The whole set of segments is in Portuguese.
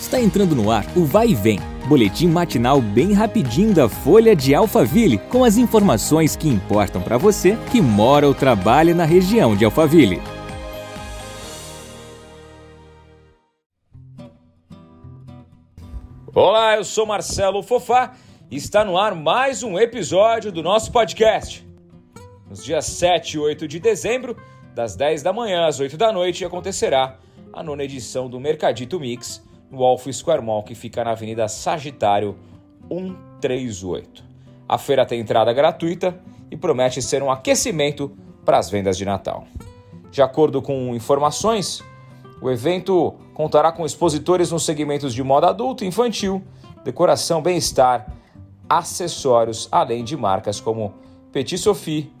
Está entrando no ar o Vai e Vem, boletim matinal bem rapidinho da Folha de Alphaville, com as informações que importam para você que mora ou trabalha na região de Alphaville. Olá, eu sou Marcelo Fofá e está no ar mais um episódio do nosso podcast. Nos dias 7 e 8 de dezembro, das 10 da manhã às 8 da noite, acontecerá a nona edição do Mercadito Mix no Wolf Square Mall, que fica na Avenida Sagitário 138. A feira tem entrada gratuita e promete ser um aquecimento para as vendas de Natal. De acordo com informações, o evento contará com expositores nos segmentos de moda adulto e infantil, decoração, bem-estar, acessórios, além de marcas como Petit Sophie,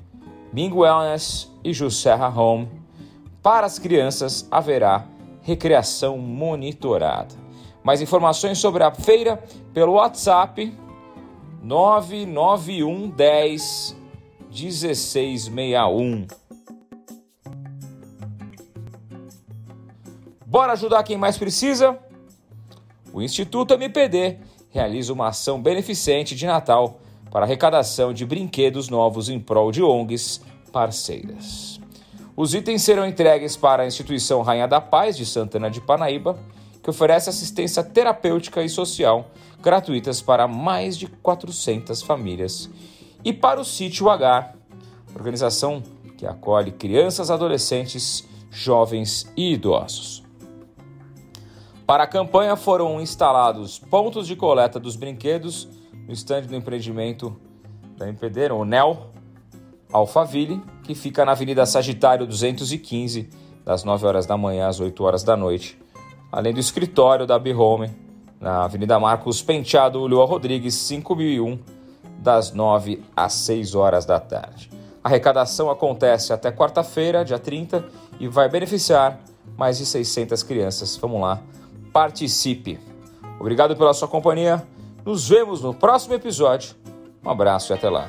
Bing Wellness e Jusserra Home. Para as crianças haverá recreação monitorada. Mais informações sobre a feira pelo WhatsApp 991 10 1661. Bora ajudar quem mais precisa? O Instituto MPD realiza uma ação beneficente de Natal para arrecadação de brinquedos novos em prol de ONGs parceiras. Os itens serão entregues para a instituição Rainha da Paz de Santana de Panaíba, que oferece assistência terapêutica e social gratuitas para mais de 400 famílias, e para o Sítio H, organização que acolhe crianças, adolescentes, jovens e idosos. Para a campanha foram instalados pontos de coleta dos brinquedos no estande do empreendimento da MPD, o NEL, Alphaville, que fica na Avenida Sagitário 215, das 9 horas da manhã às 8 horas da noite, além do escritório da B-Home, na Avenida Marcos Penteado Ulloa Rodrigues, 5001, das 9 às 6 horas da tarde. A arrecadação acontece até quarta-feira, dia 30, e vai beneficiar mais de 600 crianças. Vamos lá, participe! Obrigado pela sua companhia. Nos vemos no próximo episódio. Um abraço e até lá.